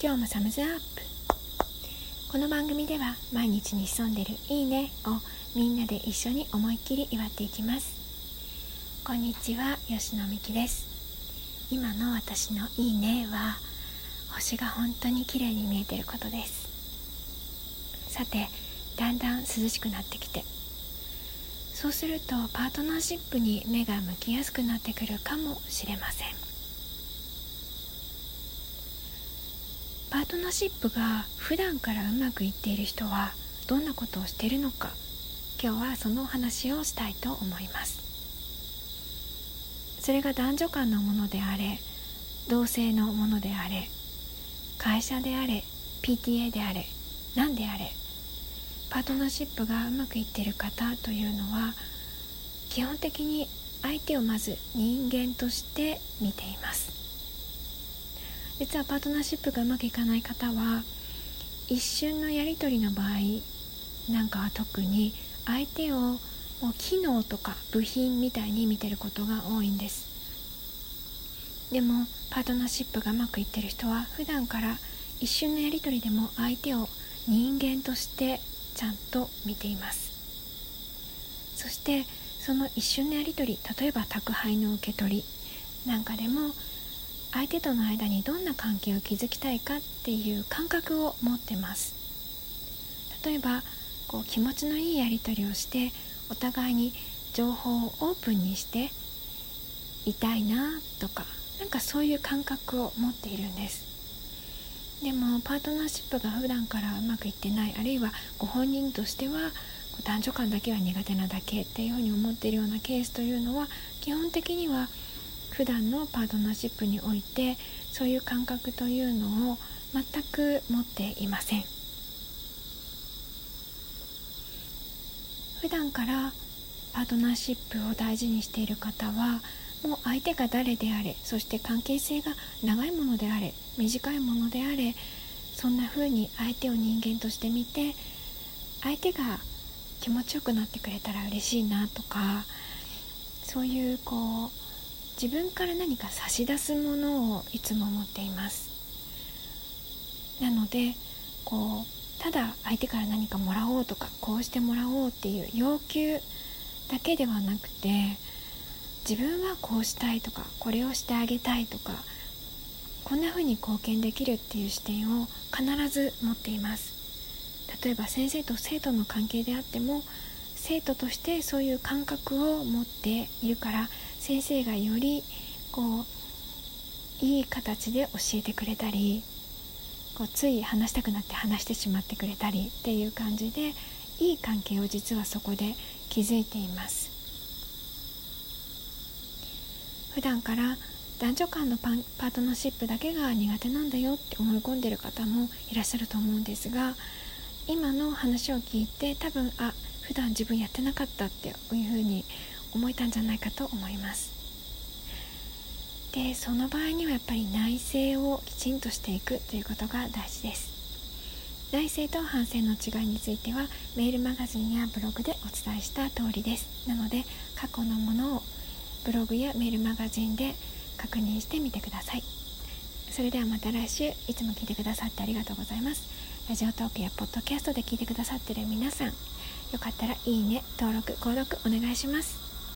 今日もサムズアップ。この番組では毎日に潜んでるいいねをみんなで一緒に思いっきり祝っていきます。こんにちは吉野美希です。今の私のいいねは星が本当に綺麗に見えてることです。さてだんだん涼しくなってきて。そうするとパートナーシップに目が向きやすくなってくるかもしれません。パートナーシップが普段からうまくいっている人はどんなことをしているのか今日はそのお話をしたいと思います。それが男女間のものであれ同性のものであれ会社であれ PTA であれ何であれパートナーシップがうまくいっている方というのは基本的に相手をまず人間として見ています。実はパートナーシップがうまくいかない方は一瞬のやり取りの場合なんかは特に相手をもう機能とか部品みたいに見てることが多いんです。でもパートナーシップがうまくいってる人は普段から一瞬のやり取りでも相手を人間としてちゃんと見ています。そしてその一瞬のやり取り例えば宅配の受け取りなんかでも相手との間にどんな関係を築きたいかっていう感覚を持ってます。例えばこう気持ちのいいやり取りをしてお互いに情報をオープンにしていたいなとかなんかそういう感覚を持っているんです。でもパートナーシップが普段からうまくいってないあるいはご本人としては男女間だけは苦手なだけっていうふうに思っているようなケースというのは基本的には普段のパートナーシップにおいてそういう感覚というのを全く持っていません。普段からパートナーシップを大事にしている方はもう相手が誰であれそして関係性が長いものであれ短いものであれそんな風に相手を人間として見て相手が気持ちよくなってくれたら嬉しいなとかそういうこう自分から何か差し出すものをいつも持っています。なのでこうただ相手から何かもらおうとかこうしてもらおうっていう要求だけではなくて自分はこうしたいとかこれをしてあげたいとかこんな風に貢献できるっていう視点を必ず持っています。例えば先生と生徒の関係であっても生徒としてそういう感覚を持っているから先生がよりこういい形で教えてくれたりこうつい話したくなって話してしまってくれたりっていう感じでいい関係を実はそこで築いています。普段から男女間のパートナーシップだけが苦手なんだよって思い込んでる方もいらっしゃると思うんですが今の話を聞いて多分あ普段自分やってなかったっていうふうに思えたんじゃないかと思います。でその場合にはやっぱり内省をきちんとしていくということが大事です。内省と反省の違いについてはメールマガジンやブログでお伝えした通りです。なので過去のものをブログやメールマガジンで確認してみてください。それではまた来週いつも聞いてくださってありがとうございます。ラジオトークやポッドキャストで聞いてくださってる皆さんよかったらいいね登録購読お願いします。